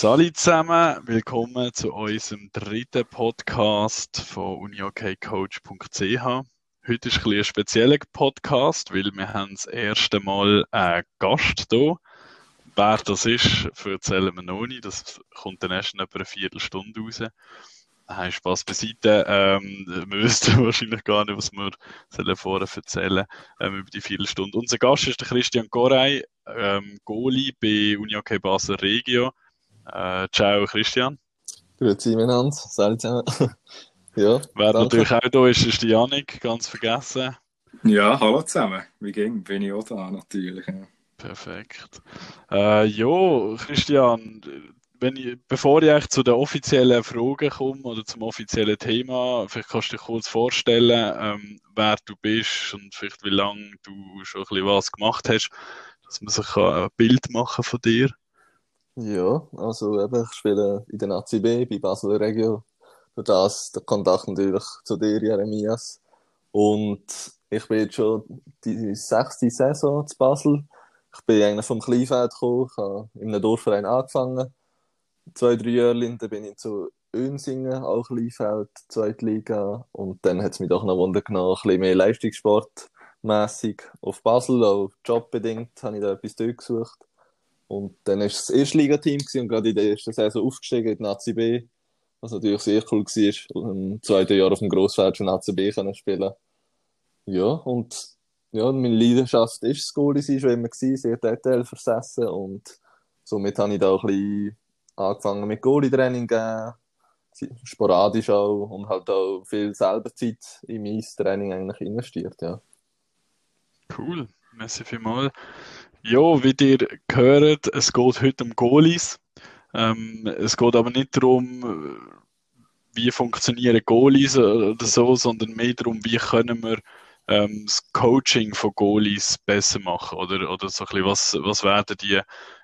Salut zusammen, willkommen zu unserem dritten Podcast von uniokcoach.ch. Heute ist ein, ein spezieller Podcast, weil wir haben das erste Mal einen Gast hier. Wer das ist, erzählen wir noch nicht. Das kommt dann erst in etwa eine Viertelstunde raus. Nein, Spaß beiseite. Ähm, wir wüssten wahrscheinlich gar nicht, was wir vorher erzählen ähm, über die Viertelstunde. Unser Gast ist der Christian Gorey, ähm, Goalie bei Unihockey Basel Regio. Äh, ciao Christian. Grüezi miteinander, salut zusammen. ja, Wer danke. natürlich auch da ist, ist die Janik, ganz vergessen. Ja, hallo zusammen. Wie ging? Bin ich auch da natürlich. Ja. Perfekt. Äh, jo, Christian, wenn ich, bevor ich zu den offiziellen Fragen komme oder zum offiziellen Thema, vielleicht kannst du dich kurz vorstellen, ähm, wer du bist und vielleicht wie lange du schon ein bisschen was gemacht hast, dass man sich ein Bild machen von dir. Ja, also eben, ich spiele in der ACB bei Basel Regio. Durch das der Kontakt natürlich zu dir, Jeremias. Und ich bin jetzt schon die sechste Saison zu Basel. Ich bin eigentlich vom Kleinfeld gekommen, ich habe in einem Dorfverein angefangen. Zwei, drei Jahre dann bin ich zu Önsingen, auch Kleinfeld, zweite Liga. Und dann hat es mich doch noch Wunder genommen, ein bisschen mehr Leistungssport mässig auf Basel, auch jobbedingt habe ich da etwas durchgesucht. Und dann war es das erste Ligateam und gerade in der ersten Saison aufgestiegen in die ACB, was natürlich sehr cool war. Im zweiten Jahr auf dem Grossfeld schon ACB können spielen. Ja, und ja, meine Leidenschaft ist das Goalie sein, schon immer gewesen, sehr detailversessen und somit habe ich da auch ein bisschen angefangen mit Goalie-Training sporadisch auch und halt auch viel selber Zeit in mein Training eigentlich investiert, ja. Cool, merci vielmals. Ja, wie ihr gehört, es geht heute um Goalies. Ähm, es geht aber nicht darum, wie funktionieren Goalies oder so, sondern mehr darum, wie können wir ähm, das Coaching von Goalies besser machen oder, oder so ein bisschen, was, was werden die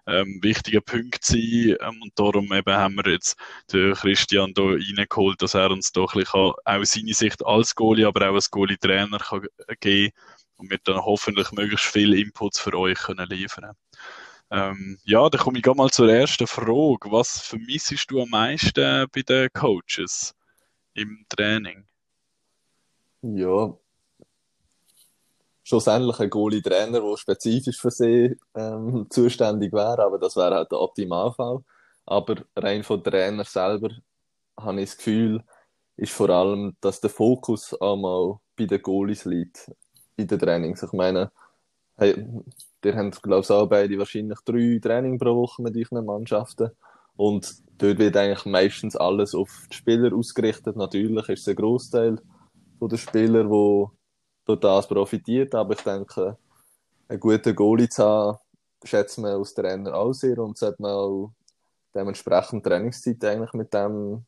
ähm, wichtigen Punkte sein ähm, und darum eben haben wir jetzt den Christian da reingeholt, dass er uns da ein bisschen auch seine Sicht als Goalie, aber auch als Goalie-Trainer geben kann und wir dann hoffentlich möglichst viele Inputs für euch können liefern ähm, ja, dann komme ich mal zur ersten Frage. Was vermissest du am meisten bei den Coaches im Training? Ja, schlussendlich ein Goalie-Trainer, der spezifisch für sie ähm, zuständig wäre, aber das wäre halt der Optimalfall. Aber rein von Trainer selber habe ich das Gefühl, ist vor allem, dass der Fokus einmal bei den Goalies liegt in den Trainings. Ich meine, hey, ihr habt, glaube ich, auch beide wahrscheinlich drei Training pro Woche mit euren Mannschaften. Und dort wird eigentlich meistens alles auf die Spieler ausgerichtet. Natürlich ist es ein Großteil der Spieler, der durch das profitiert. Aber ich denke, einen guten Goalie zu haben, schätzt man als Trainer auch sehr und sollte man auch dementsprechend Trainingszeit eigentlich mit dem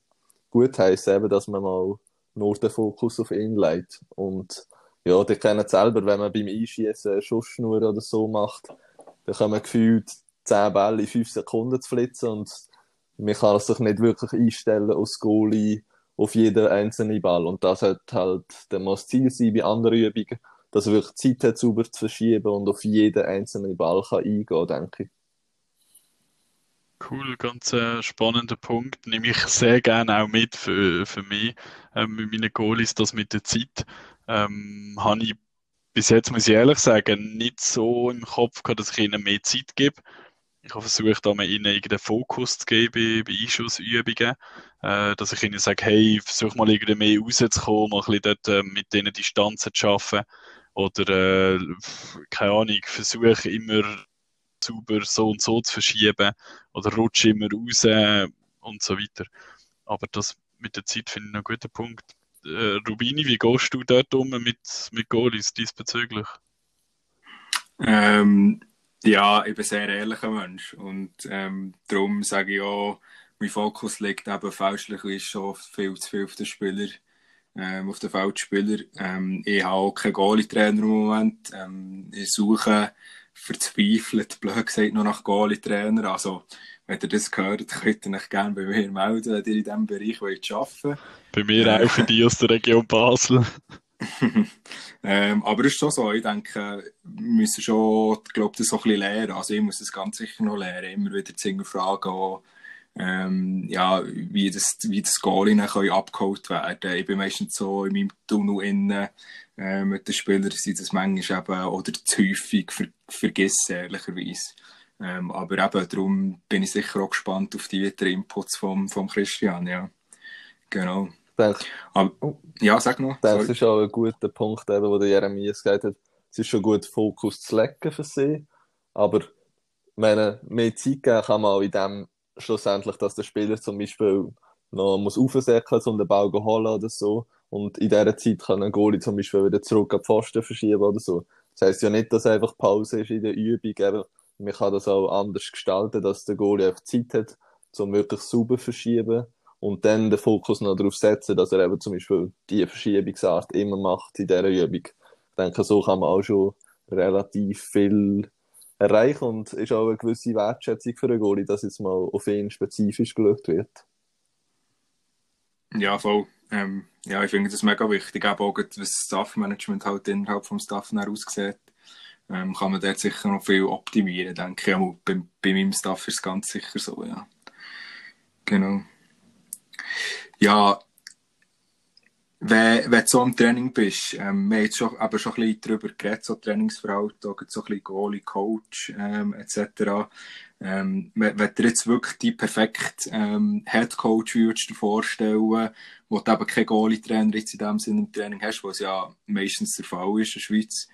gut heißen, dass man mal nur den Fokus auf ihn legt. Und ja, die kennen es selber, wenn man beim Einschießen Schussschnur oder so macht, dann kann man gefühlt 10 Bälle in 5 Sekunden zu flitzen und man kann sich nicht wirklich einstellen als Goalie auf jeden einzelnen Ball. Und das hat halt dann muss das Ziel sein bei anderen Übungen, dass er wirklich Zeit hat, sauber zu verschieben und auf jeden einzelnen Ball kann eingehen, denke ich. Cool, ganz äh, spannender Punkt. Nehme ich sehr gerne auch mit für, für mich, ähm, mit meinen Goalies, das mit der Zeit ähm, habe ich bis jetzt, muss ich ehrlich sagen, nicht so im Kopf gehabt, dass ich ihnen mehr Zeit gebe. Ich habe versucht, ihnen irgendeinen Fokus zu geben bei Einschussübungen, äh, dass ich ihnen sage, hey, versuch mal irgendwie mehr rauszukommen, mal ein bisschen dort äh, mit denen Distanzen zu schaffen oder, äh, keine Ahnung, versuche immer sauber so und so zu verschieben oder rutsche immer raus und so weiter. Aber das mit der Zeit finde ich einen guten Punkt äh, Rubini, wie gehst du dort um mit, mit Goalies diesbezüglich? Ähm, ja, ich bin ein sehr ehrlicher Mensch und ähm, darum sage ich auch, mein Fokus liegt eben fälschlich schon viel zu viel auf den Spieler, ähm, auf den Feldspieler. Ähm, ich habe auch keinen Goalie-Trainer im Moment. Ähm, ich suche verzweifelt, blöd gesagt, noch nach Goalie-Trainer. Also, wenn ihr das gehört, könnt ihr euch gerne bei mir melden, wenn ihr in diesem Bereich wollt arbeiten wollt. Bei mir auch für die aus der Region Basel. ähm, aber es ist schon so, ich denke, wir müssen schon, glaube, das so ein bisschen lernen. Also ich muss das ganz sicher noch lernen, immer wieder zu fragen, auch, ähm, ja, wie das, wie das Goal abgeholt werden. Ich bin meistens so in meinem Tunnel innen, äh, mit den Spielern sind das manchmal eben, oder zu häufig ver vergessen, ehrlicherweise. Ähm, aber eben, darum bin ich sicher auch gespannt auf die weiteren Inputs vom, vom Christian, ja. Genau. Denke, aber, ja, sag noch. Das ist auch ein guter Punkt, eben, wo der Jeremias gesagt hat. Es ist schon gut, Fokus zu legen für sie, aber wenn mehr Zeit geben kann man auch in dem schlussendlich, dass der Spieler zum Beispiel noch muss aufsäckeln, um den Ball zu holen oder so. Und in dieser Zeit kann ein Goalie zum Beispiel wieder zurück an die Pfosten verschieben oder so. Das heisst ja nicht, dass einfach Pause ist in der Übung. Eben, man kann das auch anders gestalten, dass der Goalie einfach Zeit hat, um wirklich sauber verschieben und dann den Fokus noch darauf setzen, dass er eben zum Beispiel die Verschiebungsart immer macht in dieser Übung. Ich denke, so kann man auch schon relativ viel erreichen und ist auch eine gewisse Wertschätzung für den Goalie, dass jetzt mal auf ihn spezifisch geschaut wird. Ja, voll. Ähm, ja, ich finde das mega wichtig, auch, auch was das Staff-Management halt innerhalb vom Staff aussieht. Ähm, kann man dort sicher noch viel optimieren, denke ich. Bei, bei meinem Staff ist es ganz sicher so, ja. Genau. Ja, wenn, wenn du so im Training bist, ähm, wir haben jetzt schon, eben schon ein bisschen darüber geredet, so Trainingsverhalten, so ein bisschen Goalie, Coach, ähm, etc. Ähm, wenn, wenn du jetzt wirklich die perfekte ähm, Head Coach würdest dir vorstellen, wo du eben keinen Goalie-Trainer jetzt in dem Sinne im Training hast, was ja meistens der Fall ist in der Schweiz,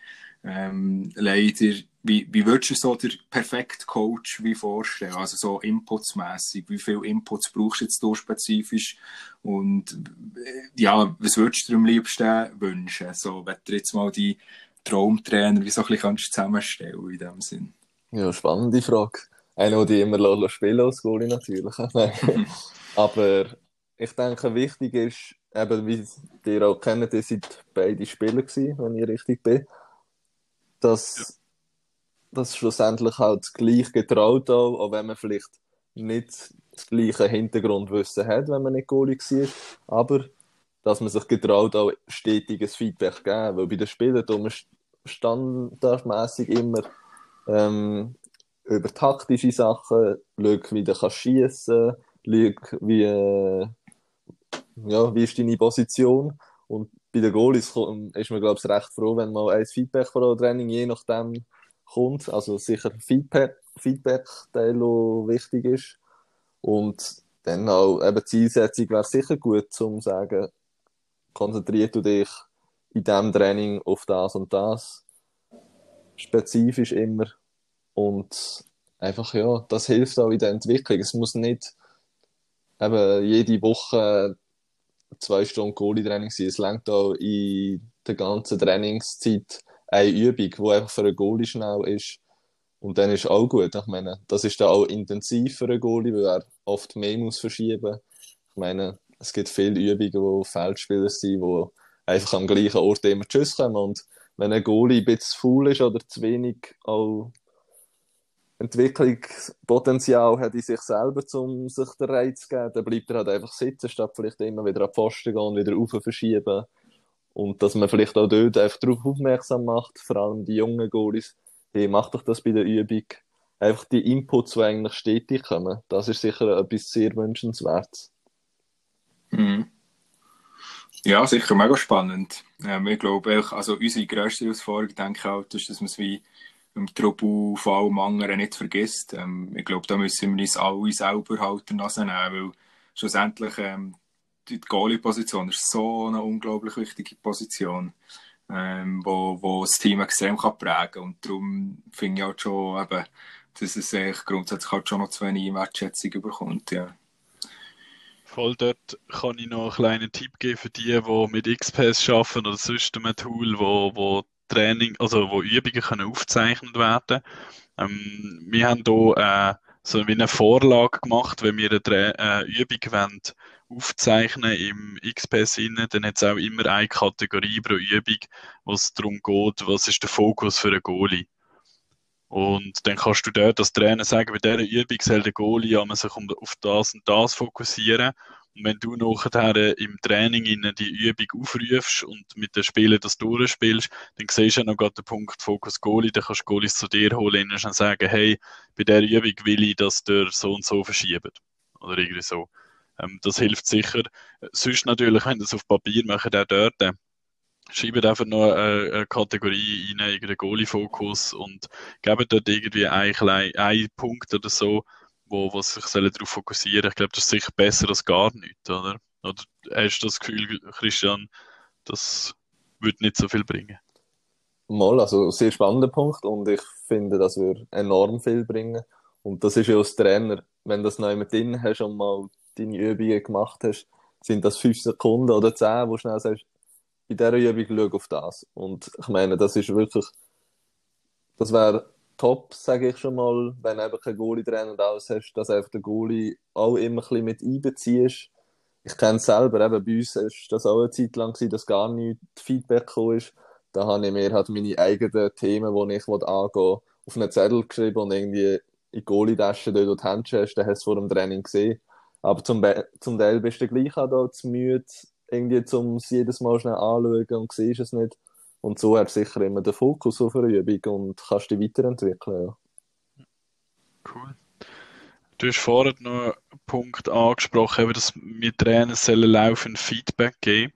ähm, leider, wie, wie würdest du so den perfekten Coach wie vorstellen? Also so inputsmässig, wie viele Inputs brauchst du jetzt du spezifisch? Und äh, ja, was würdest du dir am liebsten wünschen? So, wenn du jetzt mal die Traumtrainer wie so ein bisschen zusammenstellen in dem Sinn. Ja, spannende Frage. Einer, die immer spielen als Goalie natürlich. Aber ich denke, wichtig ist, eben, wie ihr auch kennt, ihr seid beide Spieler gewesen, wenn ich richtig bin dass, ja. dass schlussendlich halt das gleiche getraut auch, auch wenn man vielleicht nicht das gleiche Hintergrundwissen hat, wenn man nicht Goalie war, aber dass man sich getraut, auch stetiges Feedback geben, weil bei den Spielern tun wir standardmäßig immer ähm, über taktische Sachen, schau, wie du kannst schiessen, schau, wie, äh, ja, wie ist deine Position und bei den Goalies ist man, glaube ich, recht froh, wenn mal ein Feedback von einem Training je nachdem kommt. Also sicher Feedback, Feedback-Teil, der wichtig ist. Und dann auch eben Zielsetzung wäre sicher gut, um zu sagen, konzentrier du dich in diesem Training auf das und das. Spezifisch immer. Und einfach, ja, das hilft auch in der Entwicklung. Es muss nicht eben jede Woche zwei Stunden Goalie-Training sein. Es längt auch in der ganzen Trainingszeit eine Übung, die einfach für einen Goalie schnell ist. Und dann ist auch gut. Ich meine, das ist dann auch intensiv für einen Goalie, weil er oft mehr muss verschieben. Ich meine, es gibt viele Übungen, wo Feldspieler sind, die einfach am gleichen Ort immer Tschüss kommen. Und wenn ein Goalie ein bisschen faul ist oder zu wenig auch Entwicklungspotenzial hat in sich selber, um sich den Reiz zu geben, dann bleibt er halt einfach sitzen, statt vielleicht immer wieder an die Pfosten gehen wieder rauf verschieben. Und dass man vielleicht auch dort einfach darauf aufmerksam macht, vor allem die jungen Goalies, hey, mach doch das bei der Übung. Einfach die Inputs, die eigentlich stetig kommen, das ist sicher etwas sehr wünschenswertes. Mhm. Ja, sicher mega spannend. Ähm, ich glaube, also unsere grösste Herausforderung, denke ich auch, ist, dass man es wie im Trouble von allem anderen nicht vergisst. Ähm, ich glaube, da müssen wir uns alle selber halt Nase nehmen, weil schlussendlich ähm, die Goalie-Position ist so eine unglaublich wichtige Position, ähm, wo, wo das Team extrem kann prägen kann. Und darum finde ich halt schon, eben, dass es eigentlich grundsätzlich halt schon noch zu wenig Wertschätzung bekommt. Ja. Voll dort kann ich noch einen kleinen Tipp geben für die, die mit XPS arbeiten oder sonst einem Tool, wo, wo Training, also wo Übungen können aufgezeichnet werden. Ähm, wir haben hier äh, so wie eine Vorlage gemacht, wenn wir eine äh, Übung wollen, aufzeichnen im XPS innen, dann hat es auch immer eine Kategorie pro Übung, wo es darum geht, was ist der Fokus für einen Goalie. Und dann kannst du dort als Trainer sagen, bei dieser Übung soll der Goalie sich auf das und das fokussieren und wenn du nachher im Training in die Übung aufrufst und mit den Spielern das durchspielst, dann siehst du ja noch gerade den Punkt Fokus Goalie, dann kannst du Goalies zu dir holen und sagen, hey, bei der Übung will ich, dass der so und so verschiebt. oder irgendwie so. Ähm, das hilft sicher. Sonst natürlich, wenn das auf Papier macht, auch dort, äh, schreibt einfach noch eine, eine Kategorie rein, irgendeinen Goalie-Fokus und geben dort irgendwie einen, einen Punkt oder so, wo, wo sich darauf fokussieren Ich glaube, das ist sicher besser als gar nichts, oder? Oder hast du das Gefühl, Christian, das würde nicht so viel bringen? Mal, also sehr spannender Punkt und ich finde, das würde enorm viel bringen. Und das ist ja als Trainer, wenn du das neu mit drin hast und mal deine Übungen gemacht hast, sind das fünf Sekunden oder zehn, wo du schnell sagst, bei dieser Übung schau auf das. Und ich meine, das ist wirklich, das wäre top, sage ich schon mal, wenn du eben keinen Goalie-Trainer aus hast, dass einfach der Goalie auch immer ein bisschen mit einbeziehst. Ich kenne es selber, eben bei uns war das auch eine Zeit lang, dass gar nicht Feedback ist. Da habe ich mir halt meine eigenen Themen, die ich angehen auf einen Zettel geschrieben und irgendwie in die Goalie-Tasche dort, wo die Handschuhe hast, dann hast du es vor dem Training gesehen. Aber zum, zum Teil bist du gleich auch da zu müde, irgendwie, um es jedes Mal schnell anzuschauen und siehst es nicht. Und so hast du sicher immer den Fokus auf eine Übung und kannst dich weiterentwickeln. Ja. Cool. Du hast vorhin noch einen Punkt angesprochen, dass wir Trainer sollen laufend Feedback geben.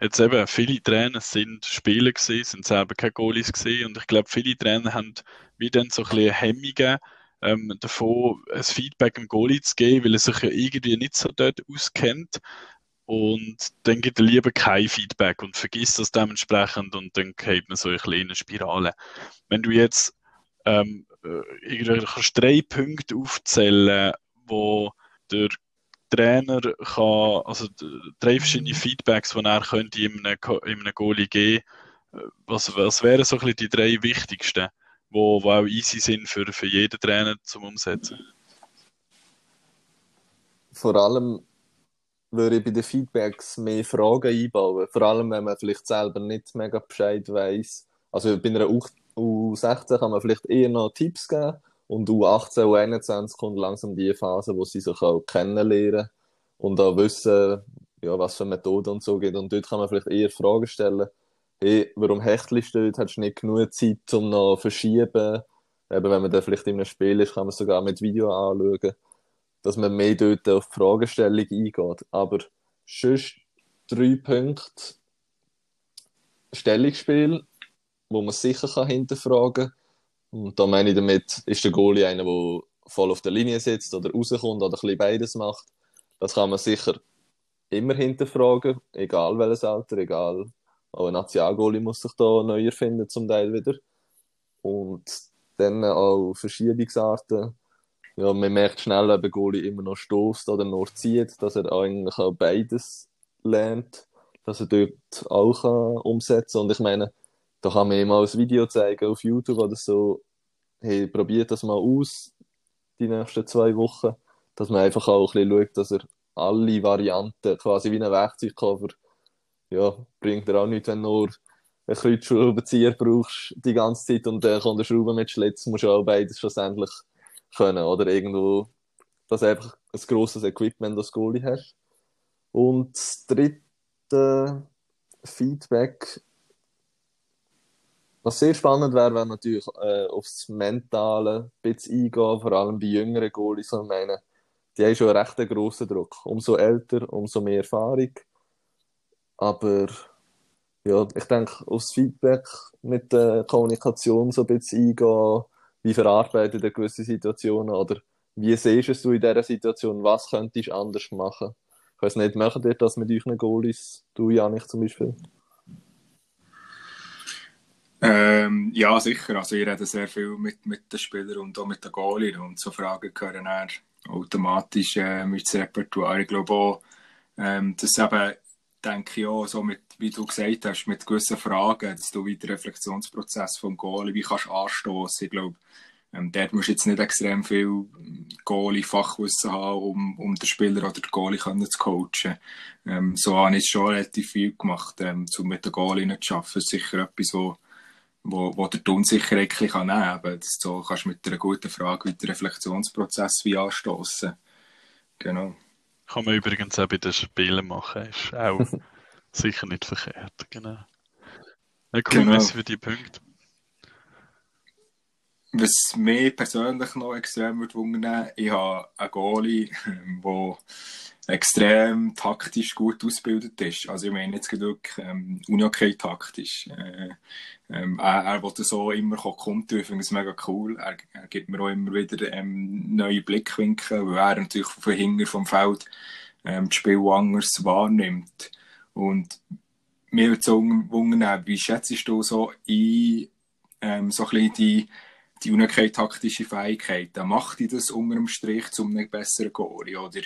Jetzt eben, viele Trainer sind Spieler gewesen, sind selber keine Goalies gewesen und ich glaube, viele Trainer haben wie dann so ein bisschen Hemmungen ähm, davon, ein Feedback dem Goalie zu geben, weil er sich ja irgendwie nicht so dort auskennt und dann gibt er lieber kein Feedback und vergisst das dementsprechend und dann geht man so eine kleine Spirale. Wenn du jetzt ähm, äh, irgendwie drei Punkte aufzählen, wo der Trainer kann, also drei verschiedene Feedbacks, die er könnte in einem, in einem Goalie geben äh, was, was wären so ein bisschen die drei wichtigsten, wo, wo auch easy sind für, für jeden Trainer zum Umsetzen? Vor allem würde ich bei den Feedbacks mehr Fragen einbauen. Vor allem, wenn man vielleicht selber nicht mega Bescheid weiß. Also bei einer U16 kann man vielleicht eher noch Tipps geben und U18, U21 kommt langsam die Phase, wo sie sich auch kennenlernen und auch wissen, ja, was für Methoden und so geht. Und dort kann man vielleicht eher Fragen stellen. Hey, warum hechtelst du dort? Hast du nicht genug Zeit, um noch zu verschieben? Eben, wenn man dann vielleicht in einem Spiel ist, kann man sogar mit Video anschauen dass man mehr dort auf die Fragestellung eingeht. Aber sonst drei Punkte Stellungsspiel, wo man sicher kann hinterfragen kann. Und da meine ich damit, ist der Goalie einer, der voll auf der Linie sitzt oder rauskommt oder ein bisschen beides macht. Das kann man sicher immer hinterfragen, egal welches Alter, egal. Auch ein Nationalgoalie muss sich da neu erfinden, zum Teil wieder. Und dann auch Verschiebungsarten ja, man merkt schnell, ob ein Goalie immer noch stoßt oder nur zieht, dass er eigentlich auch beides lernt, dass er dort auch kann umsetzen kann. Und ich meine, da kann man ihm auch ein Video zeigen auf YouTube oder so, hey, probiert das mal aus, die nächsten zwei Wochen, dass man einfach auch ein bisschen schaut, dass er alle Varianten, quasi wie ein Werkzeugkoffer, ja, bringt er auch nicht, wenn nur einen Kreuzschraubenzieher brauchst die ganze Zeit und dann kommt der Schrauben mit Schlitz, musst du auch beides schlussendlich können. Oder irgendwo, dass einfach ein grosses Equipment als Goalie hast. Und das dritte Feedback, was sehr spannend wäre, wenn natürlich äh, aufs Mentale ein bisschen eingehen, vor allem bei jüngeren Goalies. Ich meine, die haben schon einen recht grossen Druck. Umso älter, umso mehr Erfahrung. Aber ja, ich denke, aufs Feedback mit der Kommunikation so ein bisschen eingehen, wie verarbeitet er gewisse Situationen oder wie siehst du in dieser Situation, was könntest du anders machen? Ich weiß nicht, machen ihr das mit euren Goalies, du Janik zum Beispiel? Ähm, ja, sicher. Also ich rede sehr viel mit, mit den Spielern und auch mit den Goalies und so Fragen gehören dann automatisch äh, mit dem Repertoire. Ich glaube auch, ähm, dass eben, denke ich auch, so mit, wie du gesagt hast, mit gewissen Fragen, dass du wieder den Reflexionsprozess vom Goalie, wie kannst du anstoßen. Ich glaube, ähm, dort musst du jetzt nicht extrem viel Goalie-Fachwissen haben, um, um den Spieler oder den Goalie können zu coachen. Ähm, so habe ich es schon relativ viel gemacht, ähm, um mit den Goalie zu arbeiten. Das ist sicher etwas, wo, wo, wo der die Unsicherheit ein bisschen nehmen kann. Du so kannst mit einer guten Frage dem Reflexionsprozess wie anstoßen. Genau. Kann man übrigens auch bei den Spielen machen. Ist auch sicher nicht verkehrt. Genau. Ja, cool, genau. für die Punkte. was mich persönlich noch extrem wundern, ich habe einen Goalie, der extrem taktisch gut ausgebildet ist. Also ich meine jetzt genug ähm, Unihockey taktisch. Äh, ähm, er, er will so immer kommen, ich finde es mega cool. Er, er gibt mir auch immer wieder ähm, neue Blickwinkel, weil er natürlich von hinten vom Feld ähm, das Spiel anders wahrnimmt. Und mir würde so wundern, wie schätzt du so ein, ähm, so ein bisschen die die Unihockey-taktische Fähigkeit, macht die das unter dem Strich zu einem besseren Goalie? Oder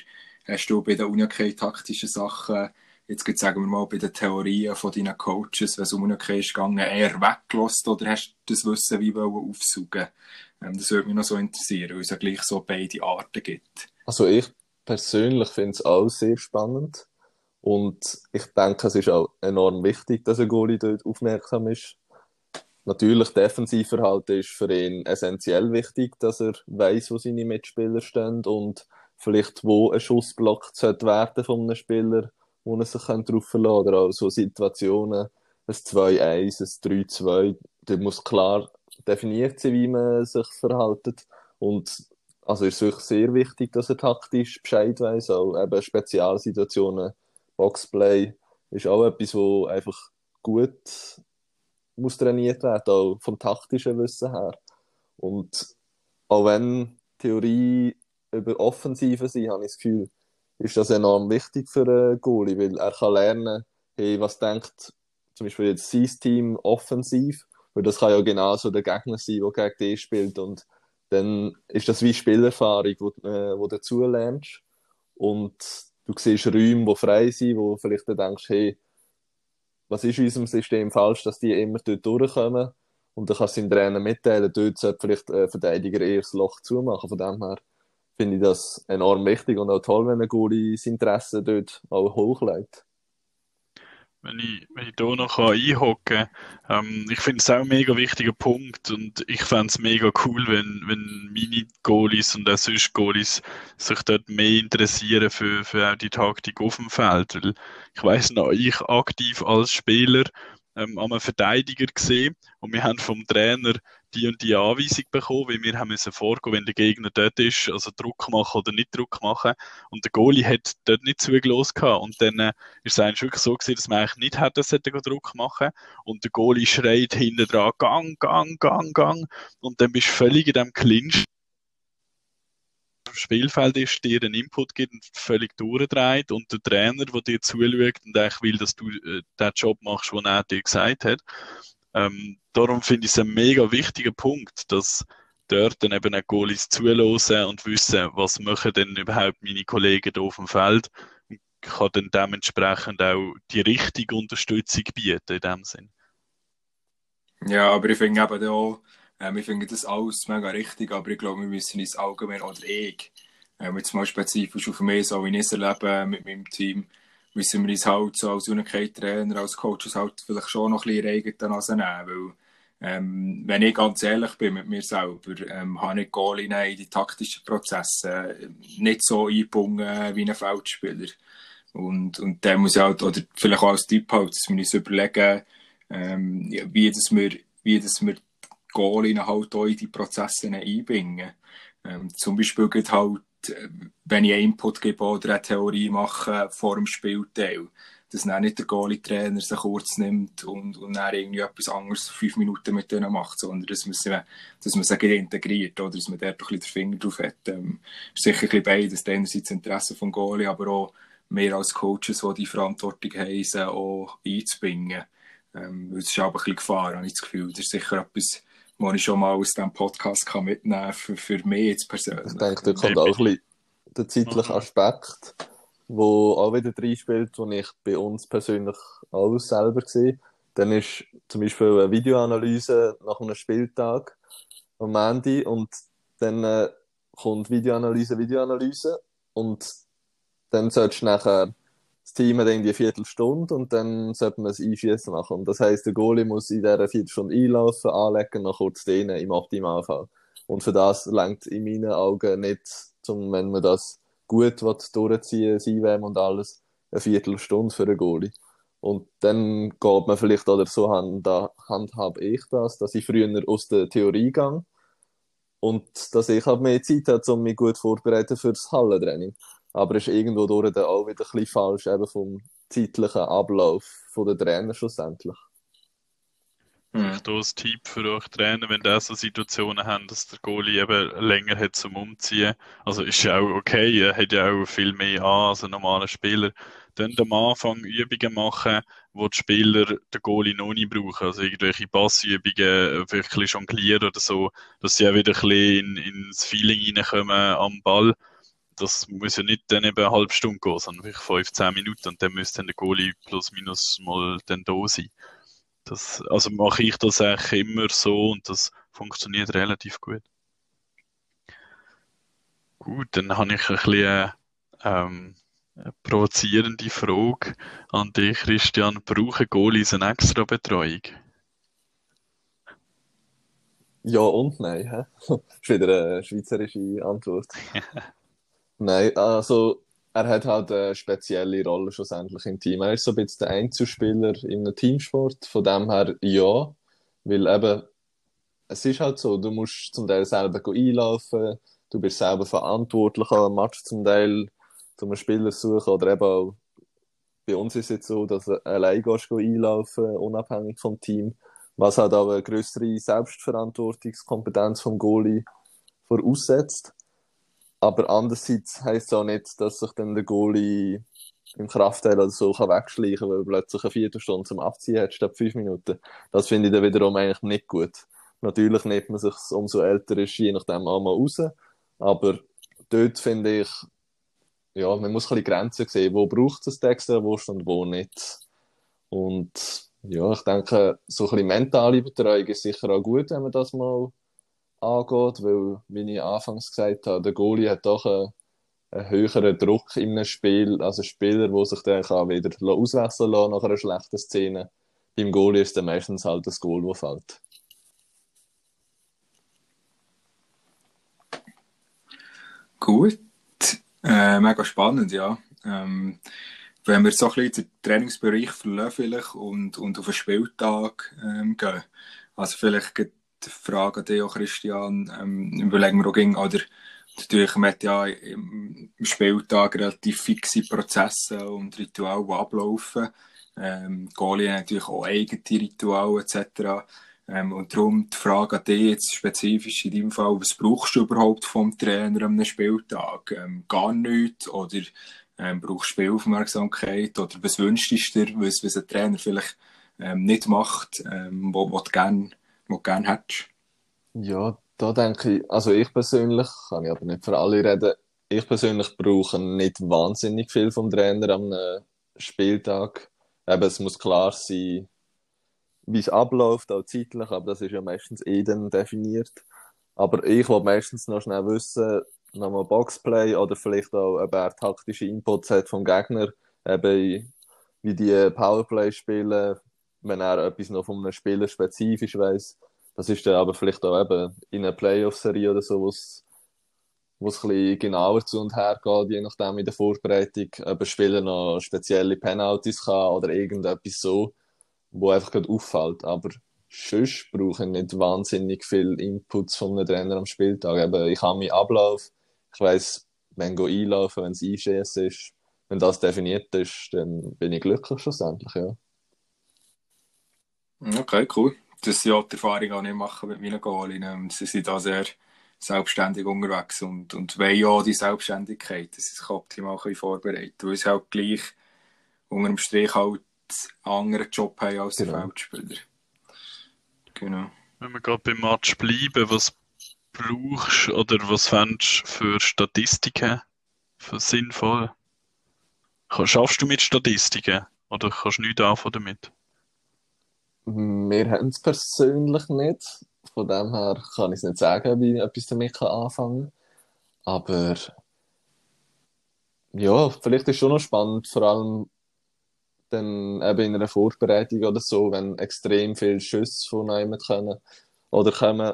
hast du bei den Unihockey-taktischen Sachen, jetzt sagen wir mal bei den Theorien von deinen Coaches, wenn es um Unihockey ist gegangen, eher weggelost oder hast du das Wissen wie wollen aufsaugen? Ähm, das würde mich noch so interessieren, weil es ja gleich so beide Arten gibt. Also ich persönlich finde es auch sehr spannend. Und ich denke, es ist auch enorm wichtig, dass ein Goalie dort aufmerksam ist. Natürlich, Defensivverhalten ist für ihn essentiell wichtig, dass er weiß, wo seine Mitspieler stehen und vielleicht wo ein Schuss blockt werden von einem Spieler, wo er sich darauf verlassen kann. Oder auch so Situationen, ein 2-1, ein 3-2, da muss klar definiert sein, wie man sich verhält. Und also ist es wirklich sehr wichtig, dass er taktisch Bescheid weiß. Auch eben Spezialsituationen, Boxplay ist auch etwas, wo einfach gut muss trainiert werden, auch vom taktischen Wissen her. Und auch wenn Theorie über Offensive sind, habe ich das Gefühl, ist das enorm wichtig für einen Goalie, weil er kann lernen, hey, was denkt zum Beispiel jetzt sein Team offensiv, weil das kann ja genauso der Gegner sein, der gegen dich spielt. Und dann ist das wie Spielerfahrung, wo, äh, du dazu lernst. Und du siehst Räume, die frei sind, wo vielleicht du denkst, hey, was ist in unserem System falsch, dass die immer dort durchkommen? Und dann kannst du dem Trainer mitteilen, dort sollte vielleicht ein Verteidiger eher das Loch zumachen. Von dem her finde ich das enorm wichtig und auch toll, wenn ein Goalie sein Interesse dort auch hochlegt wenn ich, wenn ich da noch einhocken kann. Ähm, ich finde es auch ein mega wichtiger Punkt und ich fände es mega cool, wenn, wenn meine Goalies und auch sonst Goalies sich dort mehr interessieren für, für auch die Taktik auf dem Feld. Weil ich weiss noch, ich aktiv als Spieler ähm, einem Verteidiger gesehen und wir haben vom Trainer die und die Anweisung bekommen, wie wir haben müssen vorgehen, wenn der Gegner dort ist, also Druck machen oder nicht Druck machen. Und der Goalie hat dort nicht zugelassen gehabt. Und dann äh, ist es eigentlich wirklich so gewesen, dass man eigentlich nicht hätte, dass Druck machen Und der Goalie schreit hinten dran, Gang, Gang, Gang, Gang. Und dann bist du völlig in dem Clinch Spielfeld ist, dir einen Input gibt und völlig durchdreht und der Trainer, der dir zuschaut und eigentlich will, dass du äh, den Job machst, den er dir gesagt hat, ähm, darum finde ich es ein mega wichtiger Punkt, dass dort dann eben auch Goalies zulassen und wissen, was machen denn überhaupt meine Kollegen hier auf dem Feld und kann dann dementsprechend auch die richtige Unterstützung bieten in dem Sinn. Ja, aber ich finde eben auch, ähm, ich finde das alles mega richtig, aber ich glaube, wir müssen uns allgemein, oder ich, ähm, jetzt mal spezifisch auf mich, so wie ich es erlebe mit meinem Team, müssen wir uns halt so als Unigkeit-Trainer, als Coaches halt vielleicht schon noch ein bisschen eigene Nase nehmen, weil ähm, wenn ich ganz ehrlich bin mit mir selber, ähm, habe ich Goalie in die taktischen Prozesse äh, nicht so eingebunden wie ein Feldspieler. Und, und der muss halt, oder vielleicht auch als Tipp halt, dass wir uns überlegen, ähm, wie, das wir, wie das wir Goalie halt auch in die Prozesse einbringen. Ähm, zum Beispiel geht halt wenn ich einen Input gebe oder eine Theorie mache vor dem Spielteil, dass dann nicht der Goalie-Trainer sich kurz nimmt und, und dann irgendwie etwas anderes fünf Minuten mit denen macht, sondern dass man, sie, dass man sie integriert oder dass man dort ein bisschen den Finger drauf hat. Ähm, ist sicher ein bisschen beides, einerseits Interesse vom Goalie, aber auch mehr als Coaches, die die Verantwortung haben, sie auch einzubringen. Ähm, das ist aber ein bisschen Gefahr, habe ich das Gefühl. Das ist sicher etwas, was ich schon mal aus diesem Podcast kann mitnehmen kann, für, für mich jetzt persönlich. Ich denke, da kommt auch ein bisschen der zeitliche Aspekt, wo auch wieder reinspielt, wo ich bei uns persönlich alles selber sehe. Dann ist zum Beispiel eine Videoanalyse nach einem Spieltag am Ende und dann äh, kommt Videoanalyse, Videoanalyse und dann solltest du nachher das Team hat irgendwie eine Viertelstunde und dann sollte man es einschießen machen. Und das heisst, der Goalie muss in dieser Viertelstunde einlaufen, anlegen, noch kurz dehnen im Optimalfall. Und für das lenkt in meinen Augen nicht, zum, wenn man das gut durchziehen will, und alles, eine Viertelstunde für einen Goalie. Und dann geht man vielleicht oder so hand, handhabe ich das, dass ich früher aus der Theorie gehe und dass ich halt mehr Zeit habe, um mich gut vorzubereiten für das Hallentraining. Aber es ist irgendwo durch dann auch wieder ein bisschen falsch, eben vom zeitlichen Ablauf der Trainer schlussendlich. Vielleicht auch ein Tipp für euch Trainer, wenn ihr so Situationen habt, dass der Goalie eben länger hat zum Umziehen. Also ist ja auch okay, er hat ja auch viel mehr an als ein normaler Spieler. Dann am Anfang Übungen machen, wo die Spieler den Goalie noch nicht brauchen. Also irgendwelche Passübungen, wirklich jonglieren oder so, dass sie auch wieder ein bisschen in, ins Feeling reinkommen am Ball. Das muss ja nicht dann eben eine halbe Stunde gehen, sondern vielleicht 15 Minuten und dann müsste dann der Goalie plus minus mal dann da sein. Das, also mache ich das eigentlich immer so und das funktioniert relativ gut. Gut, dann habe ich ein bisschen ähm, eine provozierende Frage an dich, Christian. Brauchen Goalies eine extra Betreuung? Ja und nein. Hä? Das ist wieder eine schweizerische Antwort. nein, also er hat halt eine spezielle Rolle schlussendlich im Team. Er ist so ein bisschen der Einzelspieler in einem Teamsport. Von dem her ja, weil eben, es ist halt so, du musst zum Teil selber einlaufen, du bist selber verantwortlich an Match zum Teil, zum Spieler suchen oder eben auch, bei uns ist es jetzt so, dass du allein gehst einlaufen, unabhängig vom Team, was halt auch eine größere Selbstverantwortungskompetenz vom Goalie voraussetzt. Aber andererseits heisst es auch nicht, dass sich dann der Goalie im Kraftteil oder so kann wegschleichen kann, weil er plötzlich eine Viertelstunde zum Abziehen hat statt fünf Minuten. Das finde ich dann wiederum eigentlich nicht gut. Natürlich nimmt man sich umso älter ist, je nachdem auch mal raus. Aber dort finde ich, ja, man muss ein bisschen Grenzen sehen, wo braucht es das Extrawurst und wo nicht. Und ja, ich denke, so ein bisschen mentale Betreuung ist sicher auch gut, wenn man das mal angeht, weil, wie ich anfangs gesagt habe, der Goalie hat doch einen, einen höheren Druck in einem Spiel, also ein Spieler, der sich dann kann wieder auswechseln kann nach einer schlechten Szene. Beim Goalie ist dann meistens halt das Goal, das fällt. Gut, äh, mega spannend, ja. Ähm, wenn wir so ein bisschen den Trainingsbereich verlassen und, und auf einen Spieltag ähm, gehen, also vielleicht die Frage an dich, Christian, ähm, überlegen wir auch ging, oder natürlich, man hat ja im Spieltag relativ fixe Prozesse und Rituale, die ablaufen. Ähm, Goalie hat natürlich auch eigene Rituale etc. Ähm, und darum die Frage an dich jetzt spezifisch in deinem Fall, was brauchst du überhaupt vom Trainer am Spieltag? Ähm, gar nichts? Oder ähm, brauchst du Spielaufmerksamkeit? Oder was wünschst du dir, was, was ein Trainer vielleicht ähm, nicht macht, ähm, wo, wo du gerne wo du gerne hättest? Ja, da denke ich, also ich persönlich, kann ich aber nicht für alle reden, ich persönlich brauche nicht wahnsinnig viel vom Trainer am Spieltag. Eben, es muss klar sein, wie es abläuft, auch zeitlich, aber das ist ja meistens eh dann definiert. Aber ich will meistens noch schnell wissen, nochmal Boxplay oder vielleicht auch, ob er taktische Inputs hat vom Gegner, eben wie die Powerplay spielen, wenn er etwas noch von einem Spieler spezifisch weiß. Das ist dann aber vielleicht auch eben in einer Playoff-Serie oder so, wo es wo es ein bisschen genauer zu und her geht, je nachdem in der Vorbereitung, ob ein Spieler noch spezielle Penalties kann oder irgendetwas so, wo einfach gerade auffällt. Aber sonst brauche ich nicht wahnsinnig viel Inputs von einem Trainer am Spieltag. Eben, ich habe meinen Ablauf, ich weiss, wenn ich einlaufen, wenn es einschießen ist. Wenn das definiert ist, dann bin ich glücklich schlussendlich, ja. Okay, cool. Das ja die Erfahrung auch nicht machen mit meinen Goalinnen. Sie sind da sehr selbstständig unterwegs und, und wollen ja die Selbstständigkeit, dass sie sich optimal vorbereiten können. Weil sie halt gleich unter dem Strich halt einen anderen Job haben als genau. der Feldspieler. Genau. Wenn wir gerade beim Match bleiben, was brauchst oder was fändest du für Statistiken für sinnvoll? Schaffst du mit Statistiken oder kannst du nichts anfangen damit? Wir haben es persönlich nicht. Von dem her kann ich es nicht sagen, wie ich etwas damit anfangen kann. Aber ja, vielleicht ist es schon noch spannend, vor allem dann eben in einer Vorbereitung oder so, wenn extrem viele Schüsse von einem können oder kommen.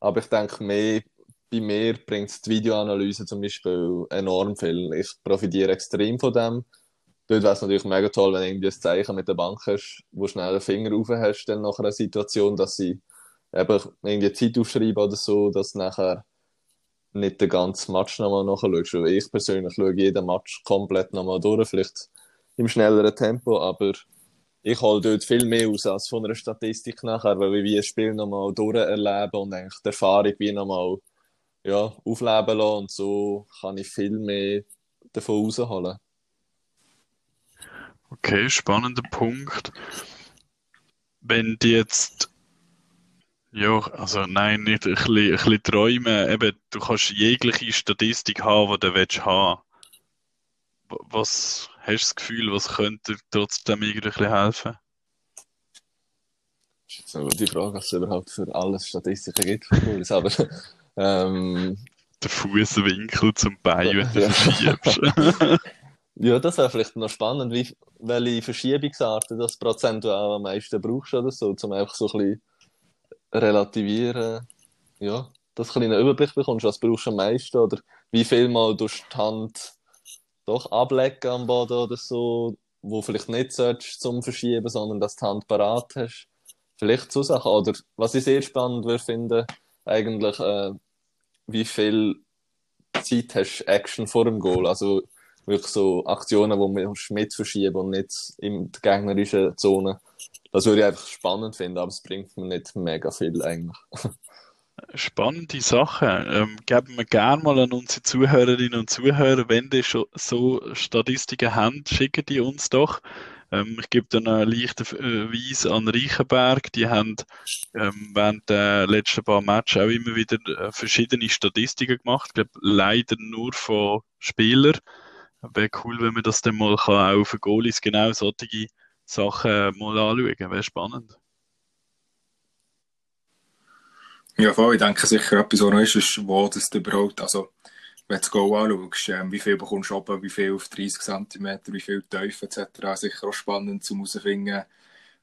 Aber ich denke, mehr, bei mir bringt die Videoanalyse zum Beispiel enorm viel. Ich profitiere extrem von dem Dort wäre es natürlich mega toll, wenn du irgendwie ein Zeichen mit der Bank hast, wo schnell einen Finger rauf hast, dann nach einer Situation, dass sie eben irgendwie Zeit aufschreiben oder so, dass nachher nicht den ganzen Match nochmal nachschaust. Ich persönlich schaue jeden Match komplett nochmal durch, vielleicht im schnelleren Tempo, aber ich hole dort viel mehr aus als von einer Statistik nachher, weil wie ein Spiel nochmal durcherlebe und eigentlich die Erfahrung wie nochmal ja, aufleben lasse und so kann ich viel mehr davon rausholen. Okay, spannender Punkt. Wenn die jetzt ja, also nein, nicht ein bisschen, ein bisschen träumen. Eben, du kannst jegliche Statistik haben, die du willst haben. Was hast du das Gefühl, was könnte trotzdem irgendwie helfen? Das ist jetzt eine gute Frage, was es überhaupt für alles Statistiken gibt. Aber, ähm, Der Fußwinkel zum Bein, wenn du ja. verschiebst. ja, das wäre vielleicht noch spannend, wie, welche Verschiebungsarten das prozentual am meisten brauchst oder so, um einfach so ein bisschen relativieren, ja, dass du einen Überblick bekommst, was brauchst du am meisten oder wie viel mal durch die Hand doch ablecken am Boden oder so, wo vielleicht nicht sollst zum Verschieben, sondern dass du die Hand parat hast. Vielleicht so Sachen. Oder was ich sehr spannend finden, eigentlich, äh, wie viel Zeit hast du Action vor dem Goal? Also wirklich so Aktionen, wo man mit und nicht in der gegnerischen Zone das würde ich einfach spannend finden, aber es bringt mir nicht mega viel eigentlich. Spannende Sache. Ähm, geben wir gerne mal an unsere Zuhörerinnen und Zuhörer, wenn die schon so Statistiken haben, schicken die uns doch. Ähm, ich gebe dann einen leichten äh, Weis an Reichenberg. Die haben ähm, während der letzten paar Matches auch immer wieder äh, verschiedene Statistiken gemacht. Ich glaube, leider nur von Spielern. Wäre cool, wenn man das dann mal kann, auch für Goalies genau solche Sachen mal anschauen. Wäre spannend. Ja, voll. Ich denke sicher, etwas, was noch ist, ist, wo das überhaupt, also, wenn du das Goal anschaust, ähm, wie viel bekommst du oben, wie viel auf 30 cm, wie viel tief etc. Sicher auch spannend, um herauszufinden,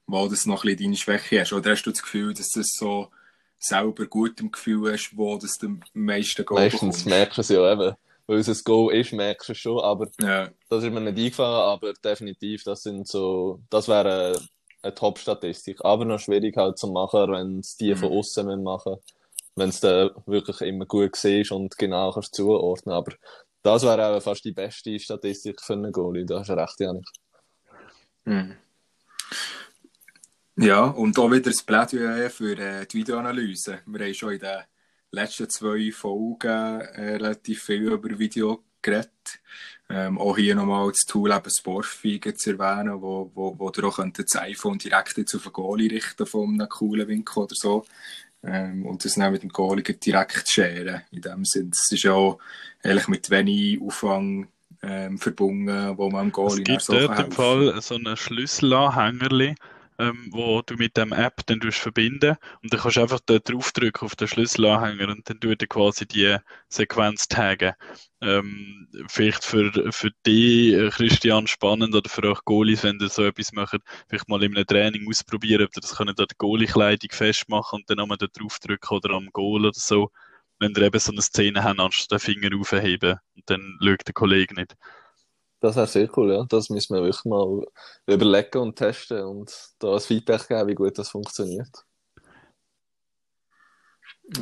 wo das noch ein bisschen deine Schwäche ist. Oder hast du das Gefühl, dass du das so selber gut im Gefühl hast, wo das am meisten Goal Meistens bekommst? merkst du es ja eben weil es ein Go ist, merkst du schon, aber ja. das ist mir nicht eingefallen, aber definitiv, das sind so, das wäre eine, eine Top-Statistik, aber noch schwierig halt zu machen, wenn es die mhm. von außen machen wenn es dann wirklich immer gut siehst und genau kannst zuordnen, aber das wäre auch fast die beste Statistik für einen Goalie, da hast du recht, Janik. Mhm. Ja, und auch wieder das Plädoyer für äh, die Videoanalyse. Wir haben schon in den letzten zwei Folgen äh, relativ viel über Video geredet. Ähm, auch hier nochmal das Tool eben Sportfeige zu erwähnen, wo, wo, wo ihr auch das iPhone direkt jetzt auf den Goalie richten von einem coolen Winkel oder so. Ähm, und das dann mit dem Goalie direkt scheren. In dem Sinne, es ist ja eigentlich mit wenig Aufwand ähm, verbunden, wo man am Goalie Es gibt so dort im Fall so einen Schlüsselanhängerli, ähm, wo du mit dem App dann verbinden und dann kannst du einfach da draufdrücken auf den Schlüsselanhänger und dann tut er quasi die Sequenz taggen. Ähm, vielleicht für, für dich, äh, Christian, spannend oder für euch Goalies, wenn ihr so etwas macht, vielleicht mal in einem Training ausprobieren, ob ihr das an der Goalie-Kleidung festmachen und dann nochmal da draufdrücken oder am Goal oder so. Wenn ihr eben so eine Szene habt, anstatt den Finger aufheben und dann schaut der Kollege nicht. Das wäre sehr cool, ja. Das müssen wir wirklich mal überlegen und testen und da ein Feedback geben, wie gut das funktioniert.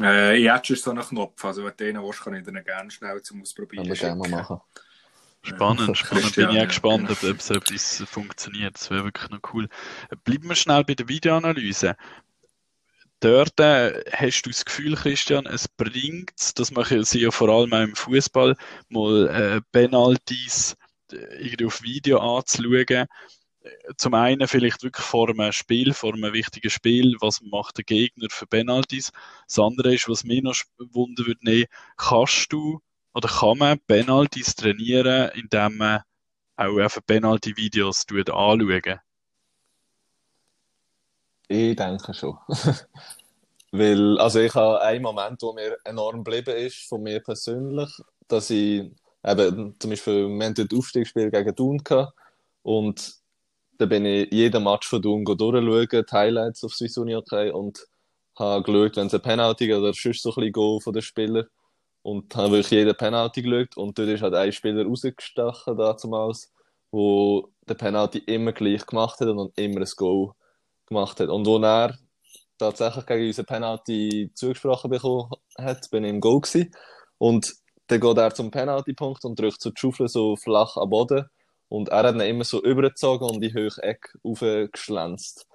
Äh, ich hätte schon so einen Knopf, also wenn du den willst, kann ich den gerne schnell zum Ausprobieren wir gerne mal machen. Spannend, spannend. Bin ich auch gespannt, ob, ob so etwas funktioniert. Das wäre wirklich noch cool. Bleiben wir schnell bei der Videoanalyse. Dort äh, hast du das Gefühl, Christian, es bringt, das machen sie ja vor allem auch im Fußball, mal äh, Penalties irgendwie auf Video anzuschauen. Zum einen vielleicht wirklich vor einem Spiel, vor einem wichtigen Spiel, was macht der Gegner für Penalties. Das andere ist, was mich noch wundern würde, nee, kannst du oder kann man Penalties trainieren, indem man auch einfach Penalty-Videos anschauen? Ich denke schon. Weil, also ich habe einen Moment, wo mir enorm geblieben ist, von mir persönlich, dass ich eben, zum Beispiel, wir haben dort Aufstiegsspiel gegen Thun gehabt und da bin ich jeden Match von Thun durchschauen, die Highlights auf Swiss Uni okay, und habe geschaut, wenn es ein Penalty oder sonst so ein bisschen Goal von den Spielern und habe wirklich jeden Penalty geschaut und dort ist halt ein Spieler rausgestochen damals, wo der Penalty immer gleich gemacht hat und immer ein Goal gemacht hat. Und wo er tatsächlich gegen unseren Penalty zugesprochen bekommen hat, bin ich im Goal gewesen. Und dann geht er zum Penaltypunkt und drückt so die Schaufel so flach am Boden. Und er hat ihn immer so übergezogen und in die hohe Ecke aufgeschlänzt.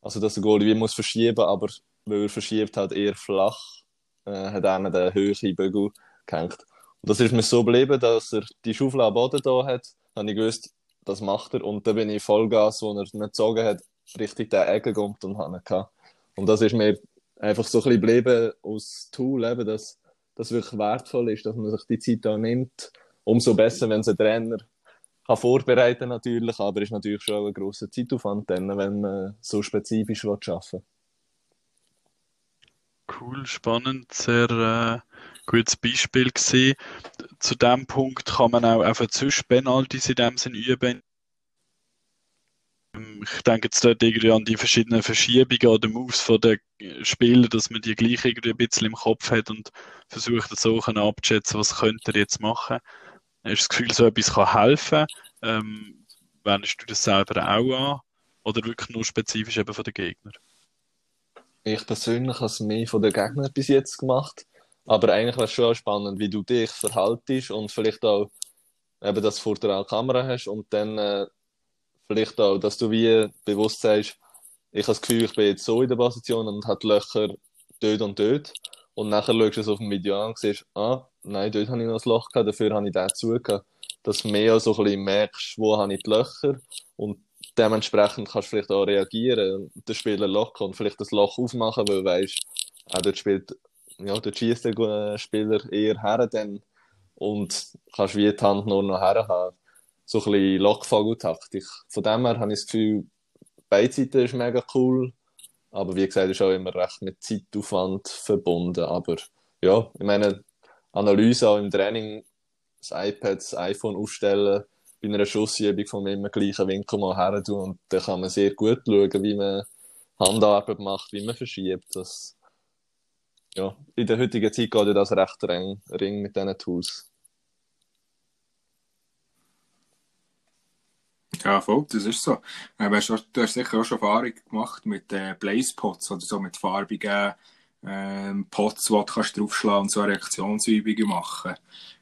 Also, dass der Goalie wie muss verschieben, aber weil er verschiebt halt eher flach, äh, hat er den höheren Bügel gehängt. Und das ist mir so geblieben, dass er die Schaufel am Boden da hat, habe ich gewusst, das macht er. Und dann bin ich Vollgas, wo er nicht gezogen hat, richtig der Ecke kommt und habe ihn gehabt. Und das ist mir einfach so ein bisschen geblieben aus Tool, eben, dass das wirklich wertvoll ist, dass man sich die Zeit da nimmt. Umso besser, wenn es ein Trainer kann vorbereiten natürlich, aber ist natürlich schon ein grosser Zeitaufwand, dann, wenn man so spezifisch arbeiten will. Cool, spannend, sehr äh, gutes Beispiel gewesen. Zu dem Punkt kann man auch einfach zwischen Penalties in dem Sinn üben. Ich denke jetzt dort irgendwie an die verschiedenen Verschiebungen oder Moves von den Spielern, dass man die gleich irgendwie ein bisschen im Kopf hat und versucht so abzuschätzen, was könnte er jetzt machen. Hast du das Gefühl, so etwas kann helfen? Ähm, wendest du das selber auch an? Oder wirklich nur spezifisch eben von den Gegnern? Ich persönlich habe es mehr von den Gegnern bis jetzt gemacht. Aber eigentlich wäre es schon spannend, wie du dich verhaltest und vielleicht auch, eben, dass vor der Kamera hast und dann äh, vielleicht auch, dass du wie bewusst sagst, ich habe das Gefühl, ich bin jetzt so in der Position und habe Löcher dort und dort. Und nachher schaust du es auf dem Video an und siehst, ah, nein, dort habe ich noch ein Loch gehabt, dafür habe ich das zugehört. Dass du mehr so ein bisschen merkst, wo habe ich die Löcher und dementsprechend kannst du vielleicht auch reagieren und den Spieler locken und vielleicht das Loch aufmachen, weil du weißt, ah, dort spielt ja, dort schießt der Spieler eher her dann und kannst wie die Hand nur noch her haben. So ein bisschen Lockvogeltaktik. Von dem her habe ich das Gefühl, beide Seiten ist mega cool, aber wie gesagt, ist auch immer recht mit Zeitaufwand verbunden. Aber ja, ich meine, Analyse auch im Training, das iPad, das iPhone aufstellen, bei einer Schussübung von mir im gleichen Winkel mal her tun und dann kann man sehr gut schauen, wie man Handarbeit macht, wie man verschiebt. Das ja, in der heutigen Zeit geht das recht ring, ring mit diesen Tools. Ja, voll, das ist so. Äh, weißt, du hast sicher auch schon Erfahrung gemacht mit äh, Blaze-Pots oder so mit farbigen ähm, Pots, wo du kannst draufschlagen und so Reaktionsübungen machen.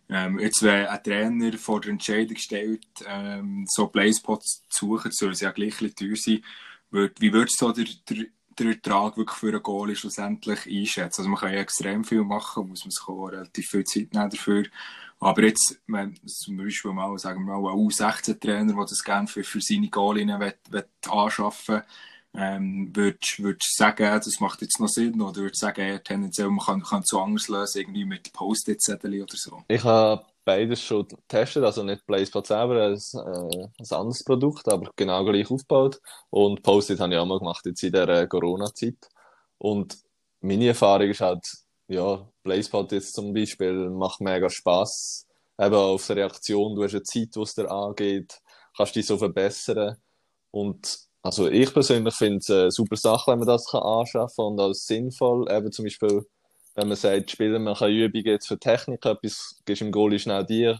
Ähm, jetzt, wenn ein Trainer vor der Entscheidung stellt, ähm, so Blaze-Pots zu suchen, soll es ja gleich ein teuer sein. Wie würdest du so der, der der Ertrag wirklich für einen Goal schlussendlich einschätzen. Also man kann ja extrem viel machen, muss man sich auch relativ viel Zeit nehmen dafür. Aber jetzt, wenn zum Beispiel mal, sagen wir mal, ein U16-Trainer, der das gerne für, für seine Goalinnen will, will anschaffen ähm, würdest du sagen, das macht jetzt noch Sinn? Oder würdest du sagen, ja, tendenziell, man kann, kann es anders lösen, irgendwie mit Post-it-Zettel oder so? Ich habe beides schon getestet, also nicht PlaySpot selber, ein, äh, ein anderes Produkt, aber genau gleich aufgebaut. Und Post-it habe ich auch mal gemacht jetzt in der Corona-Zeit. Und meine Erfahrung ist halt, ja, PlaySpot jetzt zum Beispiel macht mega Spaß. Eben auf der Reaktion, du hast eine Zeit, wo es dir angeht, kannst dich so verbessern. Und also ich persönlich finde es eine super Sache, wenn man das kann anschaffen und als sinnvoll. Eben zum Beispiel wenn man sagt, Spieler machen Übungen jetzt für Technik, etwas gibst im Goalie schnell dir,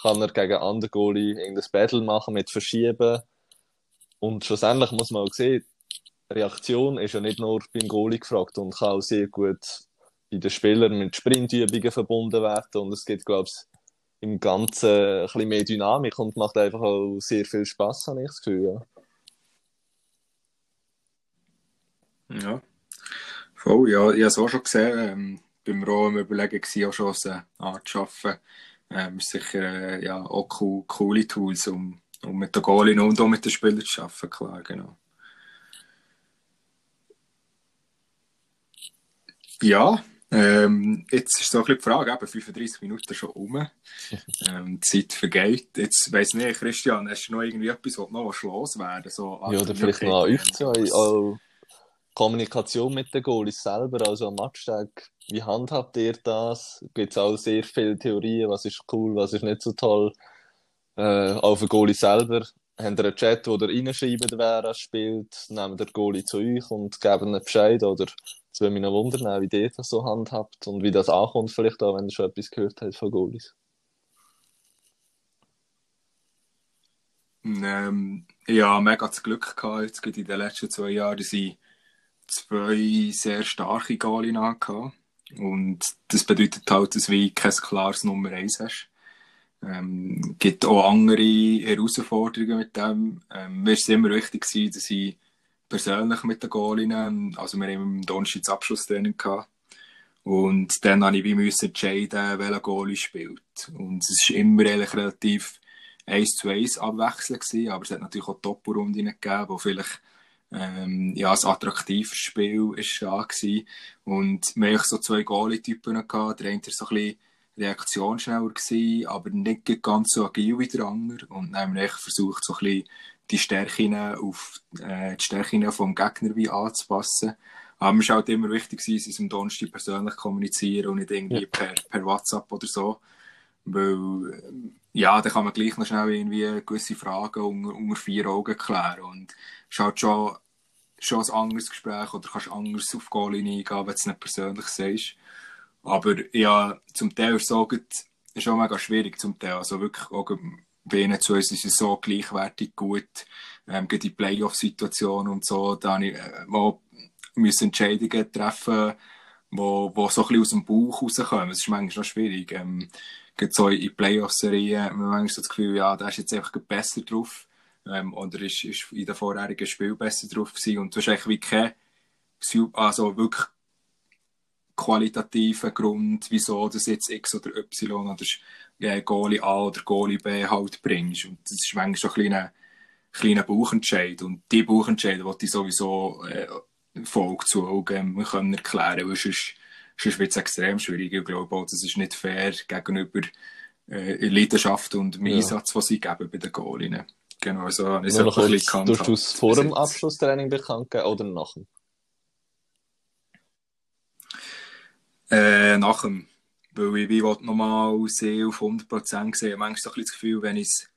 kann er gegen andere Goalie irgendein Battle machen mit Verschieben. Und schlussendlich muss man auch sehen, Reaktion ist ja nicht nur beim Goalie gefragt und kann auch sehr gut bei den Spielern mit Sprintübungen verbunden werden. Und es gibt, glaube ich, im Ganzen ein bisschen mehr Dynamik und macht einfach auch sehr viel Spaß, habe ich das Gefühl. Ja. ja. Voll, ja, ich habe es auch schon gesehen. Ähm, beim Rom überlegen war auch schon eine Art zu arbeiten. Ähm, sicher äh, ja, auch cool, coole Tools, um, um mit den Goalien und auch mit den Spielern zu arbeiten, klar, genau. Ja, ähm, jetzt ist so ein bisschen die Frage, eben 35 Minuten schon um. ähm, die Zeit vergeht. Jetzt weiss nicht, Christian, hast du noch irgendwie etwas, was noch loswerden so, Ja, oder vielleicht noch an euch zwei. Kommunikation mit den Goalies selber, also am Matchtag, wie handhabt ihr das? Gibt es auch sehr viele Theorien, was ist cool, was ist nicht so toll? Äh, auf den Goalie selber, habt ihr einen Chat, wo ihr reinschreibt, wer er spielt, nehmt der Goalie zu euch und geben einen Bescheid oder es würde mich noch wundern, wie ihr das so handhabt und wie das ankommt vielleicht auch, wenn ihr schon etwas gehört habt von Goalies. Ähm, ja, mega das Glück gehabt, jetzt in den letzten zwei Jahren, dass ich zwei sehr starke Goalien gehabt. Und das bedeutet halt, dass du kein klares Nummer 1 hast. Ähm, gibt auch andere Herausforderungen mit dem. Ähm, mir war es immer wichtig, dass ich persönlich mit den Goalien, also wir haben im das Abschlusstraining gehabt. Und dann habe ich wie müssen entscheiden, welcher Goalie spielt. Und es war immer relativ 1 zu 1 abwechselnd aber es hat natürlich auch Top-Runden gegeben, wo vielleicht ähm, ja, ein attraktives Spiel ist da gewesen. Und wir hatten so zwei Goalie-Typen. Der eine war so ein bisschen reaktionsschneller aber nicht ganz so agil wie der andere. Und dann haben wir versucht, so ein bisschen die Stärken auf äh, die Stärken vom Gegner wie anzupassen. Aber es war halt immer wichtig, dass sie am Donnerstag persönlich kommunizieren und nicht irgendwie ja. per, per WhatsApp oder so. Weil, ja, da kann man gleich noch schnell irgendwie gewisse Fragen unter, unter vier Augen klären. Und es ist halt schon, schon ein anderes Gespräch oder kannst anders auf Goallinie eingehen, wenn du es nicht persönlich sagst. Aber ja, zum Teil ist es auch, ist auch mega schwierig zum Teil. Also wirklich auch bei zu uns ist es so gleichwertig gut. Ähm, die Playoff-Situation und so, da habe ich, äh, Entscheidungen treffen, wo, wo so ein bisschen aus dem Bauch rauskommen. Das ist manchmal noch schwierig. Ähm, so in Playoff-Serien hat man manchmal so das Gefühl, ja, der ist jetzt einfach besser drauf. Ähm, oder ist, ist in den vorherigen Spielen besser drauf gewesen. Und du hast eigentlich wie kein, also wirklich qualitativen Grund, wieso du jetzt X oder Y oder äh, Goalie A oder Goalie B halt bringst. Und das ist manchmal so ein kleiner, kleiner Bauchentscheid. Und die Bauchentscheide wollte ich sowieso äh, Folge zu Augen können erklären, weil sonst, sonst wird es extrem schwierig. Ich glaube auch, das ist nicht fair gegenüber äh, Leidenschaft und dem ja. Einsatz, was sie geben bei den Goalien. Genau, so habe ich es ein bisschen Durfst du es vor dem Abschlusstraining bekannt geben oder nach dem? Äh, nach dem. Weil ich wie nochmal sehr auf 100% sehe. Manchmal so ein bisschen das Gefühl, wenn ich es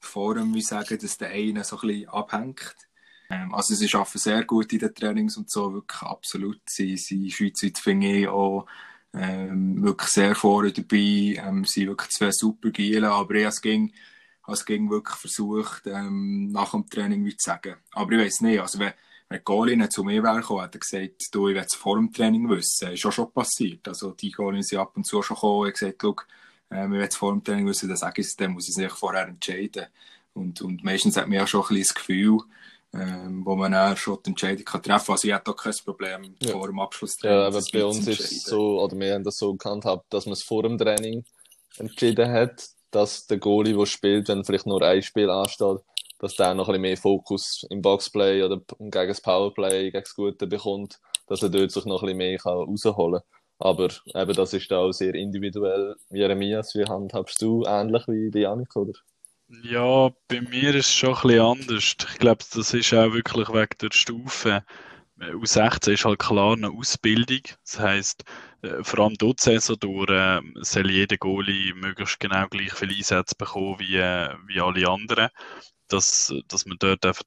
vor dem sagen, dass der eine so ein bisschen abhängt. Ähm, also sie arbeiten sehr gut in den Trainings und so, wirklich absolut. Sie sind schweizweit, finde ich, auch ähm, wirklich sehr vorne dabei. Ähm, sie sind wirklich zwei super Giele, aber ich es ging, es ging wirklich versucht, ähm, nach dem Training wie zu sagen. Aber ich weiß nicht, also wenn, wenn Golin zu mir wäre gekommen, hat er gesagt, du, ich will es vor dem Training wissen. Ist auch schon passiert. Also die Golin sind ab und zu schon gekommen und gesagt, schau, äh, ich will es vor dem Training wissen, dann sage ich es, dann muss ich sich vorher entscheiden. Und, und meistens hat man ja schon ein bisschen das Gefühl, ähm, wo man auch schon die Entscheidung kann treffen kann. Also ich hätte auch kein Problem ja. vor dem Abschluss. Ja, aber bei uns ist es so, oder wir haben das so gehandhabt, dass man es vor dem Training entschieden hat, dass der Goalie, der spielt, wenn vielleicht nur ein Spiel ansteht, dass der noch ein bisschen mehr Fokus im Boxplay oder gegen das Powerplay, gegen das Gute bekommt, dass er dort sich noch ein mehr rausholen kann. Aber eben, das ist auch sehr individuell. Jeremias, wie handhabst du ähnlich wie die Janik, oder? Ja, bei mir ist es schon ein anders. Ich glaube, das ist auch wirklich wegen der Stufe. U16 ist halt klar eine Ausbildung. Das heisst, äh, vor allem dort Saison durch äh, soll jeder Goalie möglichst genau gleich viel Einsätze bekommen wie, äh, wie alle anderen. Dass, dass man dort einfach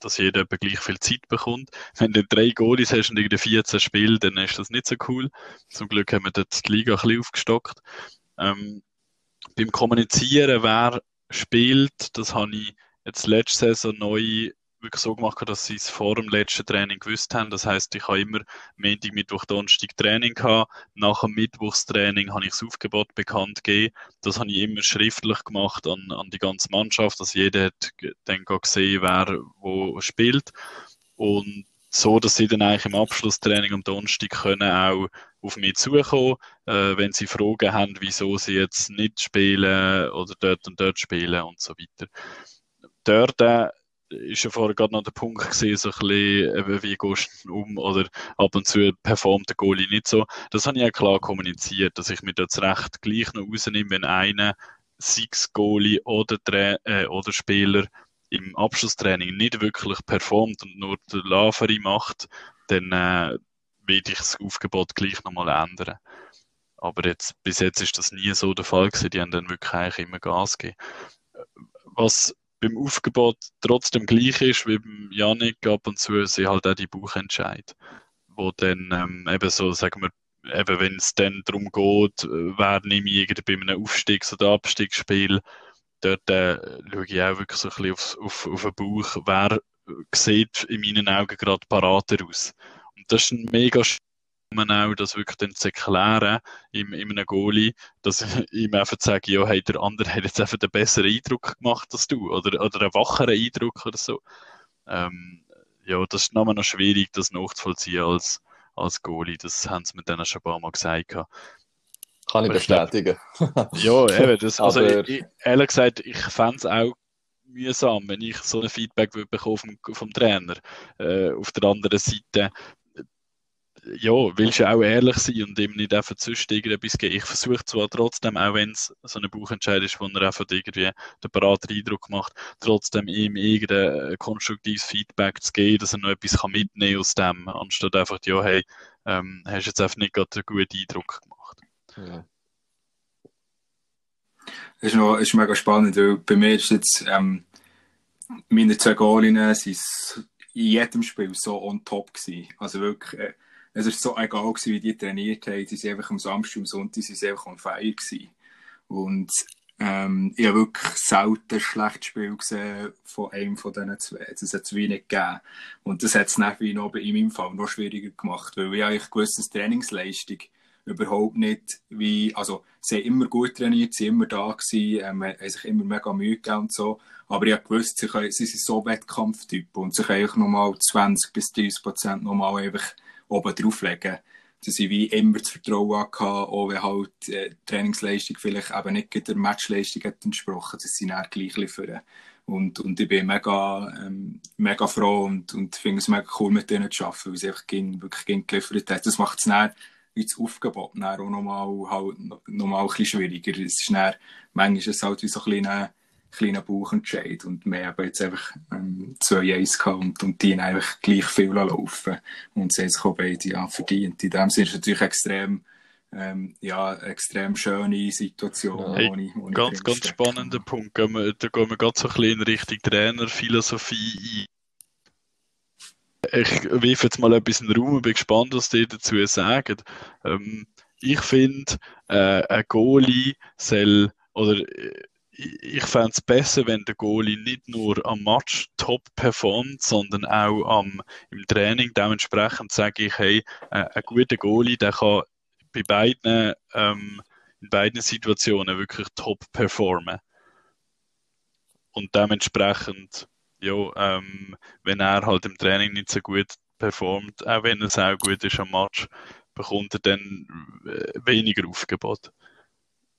dass jeder gleich viel Zeit bekommt. Wenn du drei Goalies hast und irgendwie 14 Spiele, dann ist das nicht so cool. Zum Glück haben wir dort die Liga ein bisschen aufgestockt. Ähm, beim Kommunizieren, wer spielt. Das habe ich jetzt letzte Saison neu wirklich so gemacht, dass sie es vor dem letzten Training gewusst haben. Das heißt, ich habe immer Montag, Mittwoch, Donnerstag Training gehabt. Nach dem Mittwochstraining habe ich das Aufgebot bekannt gegeben. Das habe ich immer schriftlich gemacht an, an die ganze Mannschaft, dass jeder hat dann gesehen, wer wo spielt. Und so, dass sie dann eigentlich im Abschlusstraining am Donnerstag können auch auf mich zukommen, äh, wenn sie Fragen haben, wieso sie jetzt nicht spielen oder dort und dort spielen und so weiter. Dort äh, ist ja vorher gerade noch der Punkt gesehen, so ein bisschen, wie gehst du um oder ab und zu performt der Goalie nicht so. Das habe ich ja klar kommuniziert, dass ich mir das Recht gleich noch rausnehme, wenn einer, sechs Goalie oder, äh, oder Spieler im Abschlusstraining nicht wirklich performt und nur der Laveri macht, dann äh, werde ich das Aufgebot gleich nochmal ändern. Aber jetzt, bis jetzt ist das nie so der Fall gewesen. Die haben dann wirklich eigentlich immer Gas gegeben. Was beim Aufgebot trotzdem gleich ist wie beim Janik ab und zu, sind halt auch die Buchentscheid, wo dann ähm, eben so, sagen wir, eben wenn es dann darum geht, wer nehme ich bei einem Aufstiegs- oder Abstiegsspiel, dort äh, schaue ich auch wirklich so ein bisschen auf, auf, auf den Bauch, wer sieht in meinen Augen gerade parater aus. das ist ein mega man auch, das wirklich dann zu erklären in, in einem Goalie, dass ich ihm einfach sage, ja, hey, der andere hat jetzt einfach einen besseren Eindruck gemacht als du oder, oder einen wacheren Eindruck oder so. Ähm, ja, das ist nochmal noch schwierig, das nachzuvollziehen als, als Goalie. Das haben sie mir dann schon ein paar Mal gesagt. Kann ich bestätigen. ja, eben. Das, also, ich, ehrlich gesagt, ich fände es auch mühsam, wenn ich so ein Feedback bekomme vom, vom Trainer. Äh, auf der anderen Seite ja, willst du auch ehrlich sein und ihm nicht einfach sonst irgendetwas geben. Ich versuche zwar trotzdem, auch wenn es so ein Buchentscheid ist, wo er einfach irgendwie den Berater Eindruck macht, trotzdem ihm irgendein konstruktives Feedback zu geben, dass er noch etwas kann mitnehmen aus dem, anstatt einfach, ja, hey, ähm, hast jetzt einfach nicht gerade einen guten Eindruck gemacht. Ja. Das ist, noch, ist mega spannend, weil bei mir ist jetzt, ähm, meine zwei Goalinnen sind in jedem Spiel so on top gewesen. Also wirklich, äh, es war so egal, gewesen, wie die trainiert haben. Sie sind einfach am Samstag und Sonntag sie sind einfach on fire gewesen. Und ähm, ich habe wirklich selten ein schlechtes Spiel gesehen von einem von diesen zwei. Das hat es wenig gegeben. Und das hat es nachher noch in meinem Fall noch schwieriger gemacht, weil ich eigentlich dass Trainingsleistung überhaupt nicht wie, also sie haben immer gut trainiert, sie sind immer da gewesen, ähm, haben sich immer mega Mühe gegeben und so, aber ich habe gewusst, sie, können, sie sind so Wettkampftypen und sie können nochmal 20 bis 30 Prozent nochmal einfach oben drauflegen. Dass ich wie immer das Vertrauen hatte, auch wenn halt äh, Trainingsleistung vielleicht eben nicht der Matchleistung hat entsprochen, dass sie dann gleich liefern. Und, und ich bin mega, ähm, mega froh und, und finde es mega cool, mit denen zu arbeiten, weil sie einfach ging, wirklich ging geliefert hat. Das macht es dann ins Aufgebot dann auch nochmal, halt, nochmal ein bisschen schwieriger. Es ist dann, manchmal ist es halt wie so ein kleiner, kleiner Bauchentscheid und wir haben jetzt einfach ähm, zwei Eis gehabt und, und die einfach gleich viel laufen und sie haben sich auch beide ja, verdient. In dem Sinne ist es natürlich extrem ähm, ja, extrem schöne Situation. Hey, ohne, ohne ganz, ganz spannender Punkt. Da gehen wir ganz so ein bisschen in Richtung Trainerphilosophie ein. Ich wirf jetzt mal etwas in den Raum und bin gespannt, was die dazu sagen. Ähm, ich finde, äh, ein Goalie soll, oder äh, ich fände es besser, wenn der Goalie nicht nur am Match top performt, sondern auch am, im Training. Dementsprechend sage ich, hey, äh, ein guter Goalie, der kann bei beiden, ähm, in beiden Situationen wirklich top performen. Und dementsprechend, ja, ähm, wenn er halt im Training nicht so gut performt, auch wenn er auch gut ist am Match, bekommt er dann äh, weniger Aufgebot.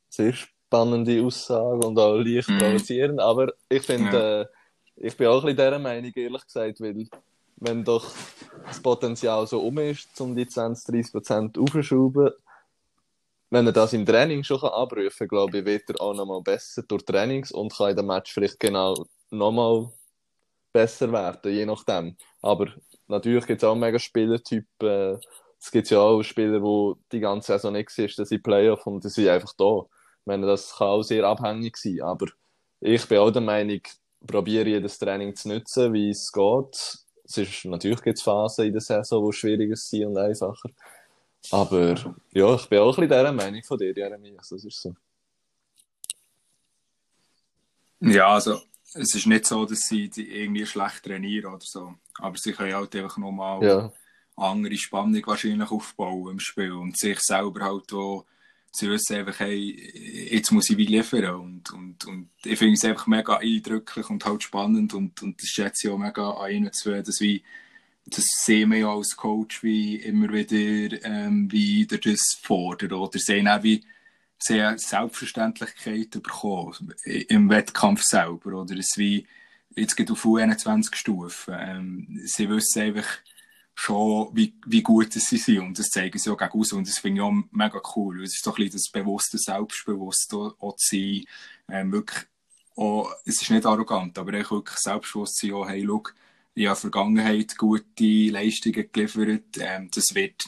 Sehr spannende Aussage und auch leicht mhm. provozierend, aber ich finde, ja. äh, ich bin auch ein bisschen dieser Meinung, ehrlich gesagt, weil wenn doch das Potenzial so um ist, um die 20, 30 Prozent aufzuschrauben, wenn er das im Training schon abrufen kann, glaube ich, wird er auch nochmal besser durch Trainings und kann in dem Match vielleicht genau nochmal besser werden, je nachdem. Aber natürlich gibt es auch mega Spielertypen. Äh, es gibt ja auch Spieler, die die ganze Saison nicht sind, dass sie Playoff und die sind einfach da meine, das kann auch sehr abhängig sein, aber ich bin auch der Meinung, probiere jedes Training zu nutzen, wie es geht. Es ist, natürlich gibt es Phasen in der Saison, die schwieriger sind und einfacher. Aber ja, ich bin auch ein bisschen dieser Meinung von dir, Jeremias. Das ist so. Ja, also es ist nicht so, dass sie irgendwie schlecht trainieren oder so. Aber sie können halt einfach nochmal ja. andere Spannung wahrscheinlich aufbauen im Spiel und sich selber halt auch sie wissen einfach, hey, jetzt muss ich wie liefern. Und, und, und ich finde es einfach mega eindrücklich und halt spannend. Und, und das schätze ich auch mega an ihnen zu dass wie, das sehen wir ja als Coach wie immer wieder, ähm, wie der das fordert oder? Sehen auch wie, sehr Selbstverständlichkeit bekommen im Wettkampf selber oder? Es wie jetzt geht auf U21 Stufen. Ähm, sie wissen einfach schon, wie, wie gut sie sind. Und das zeigen sie auch gegen aus. Und das finde ich auch mega cool. Es ist so ein bisschen das bewusste Selbstbewusste auch zu sein. Ähm, wirklich auch, es ist nicht arrogant, aber echt wirklich selbstbewusst sein, auch, hey, schau, ich habe in der Vergangenheit gute Leistungen geliefert. Ähm, das wird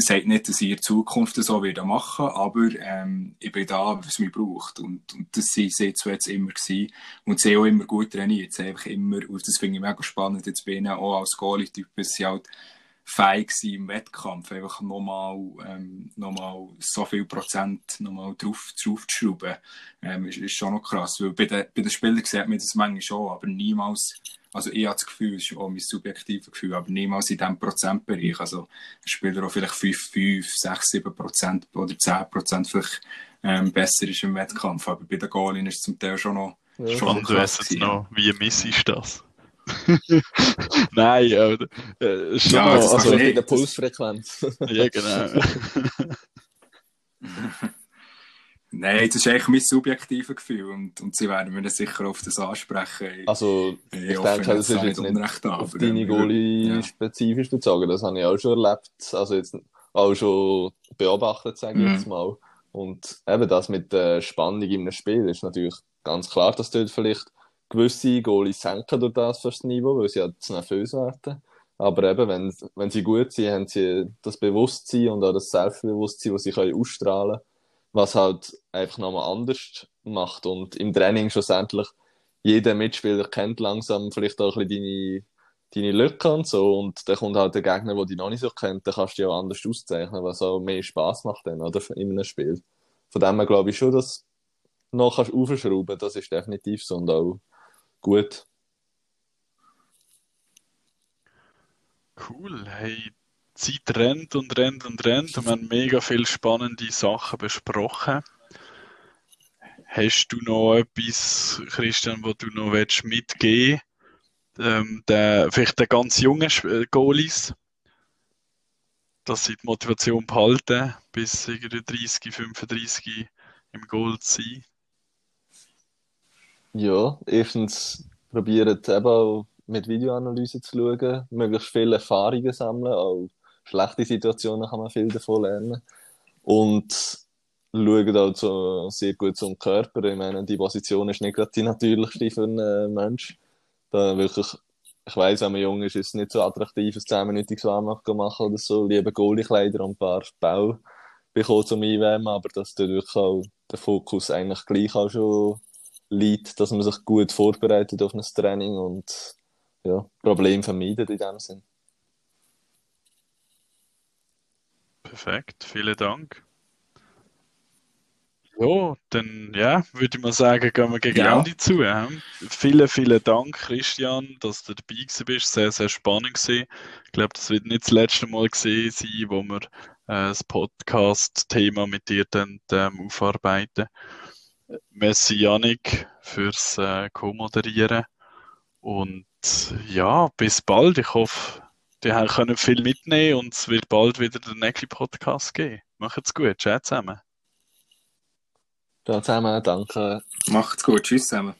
sagt nicht, dass ich in Zukunft so wieder machen aber ähm, ich bin da, was mich braucht. Und, und das sind sie jetzt immer gewesen. Und sie auch immer gut trainiert. Sie einfach immer, und das finde ich mega spannend, jetzt bin ich auch als Goalie-Typ, halt fähig sein im Wettkampf, einfach nochmal, ähm, nochmal so viel Prozent nochmal drauf, drauf zu schrauben, ähm, ist, ist schon noch krass. Weil bei den, bei den Spielern sieht man das manchmal schon, aber niemals, also ich habe das Gefühl, das ist auch mein subjektives Gefühl, aber niemals in diesem Prozentbereich. Also ein Spieler, der vielleicht 5, 5, 6, 7 Prozent oder 10 Prozent vielleicht ähm, besser ist im Wettkampf, aber bei den Goalien ist es zum Teil schon noch, ja. schon noch krass. Jetzt noch, wie miss ist das? Nein, aber äh, schon ja, also, also in der Pulsfrequenz. ja, genau. Nein, das ist eigentlich mein subjektives Gefühl und, und sie werden mir sicher auf das ansprechen. Also, ich, ich denke, das ist jetzt nicht Unrecht auf deine Goalie ja. spezifisch bezogen. Das habe ich auch schon erlebt, also jetzt auch schon beobachtet, sage ich mhm. jetzt mal. Und eben das mit der Spannung in einem Spiel ist natürlich ganz klar, dass dort vielleicht gewisse Goalies senken durch das fürs Niveau, weil sie ja zu nervös werden. Aber eben, wenn, wenn sie gut sind, haben sie das Bewusstsein und auch das Selbstbewusstsein, das sie können ausstrahlen können, was halt einfach nochmal anders macht. Und im Training schlussendlich, jeder Mitspieler kennt langsam vielleicht auch ein bisschen deine, deine Lücken und so. Und dann kommt halt der Gegner, der dich noch nicht so kennt, dann kannst du dich auch anders auszeichnen, was auch mehr Spaß macht dann, oder? In einem Spiel. Von dem her glaube ich schon, dass du noch kannst aufschrauben, das ist definitiv so und auch gut. Cool, hey, Zeit rennt und rennt und rennt und wir haben mega viele spannende Sachen besprochen. Hast du noch etwas, Christian, wo du noch willst mitgeben ähm, der, vielleicht den ganz jungen äh, Goalies, dass sie die Motivation behalten, bis 30, 35 im Goal sein? Ja, erstens probieren eben auch mit Videoanalyse zu schauen, möglichst viele Erfahrungen sammeln, auch schlechte Situationen kann man viel davon lernen. Und schauen auch so sehr gut zum Körper. Ich meine, die Position ist nicht gerade die natürlichste für einen äh, Mensch. Da wirklich, ich weiss, wenn man jung ist, ist es nicht so attraktiv, ein 10-minütiges Warmmachen machen oder so. Lieber Goalie-Kleider und ein paar Bau bekommen zum Einwärmen, aber dass da wirklich auch der Fokus eigentlich gleich auch schon liegt, dass man sich gut vorbereitet auf ein Training und ja, Probleme vermeidet in dem Sinn. Perfekt, vielen Dank. Ja, dann ja, würde ich mal sagen, gehen wir gegen ja. Ende zu. Ja. Vielen, vielen Dank, Christian, dass du dabei bist. Sehr, sehr spannend gewesen. Ich glaube, das wird nicht das letzte Mal gesehen sein, wo wir äh, das Podcast-Thema mit dir dann ähm, aufarbeiten. Merci Janik fürs äh, Co-Moderieren. Und ja, bis bald. Ich hoffe, die können viel mitnehmen und es wird bald wieder den nächsten Podcast geben. Macht's gut. Ciao zusammen. Ciao zusammen. Danke. Macht's gut. Tschüss zusammen.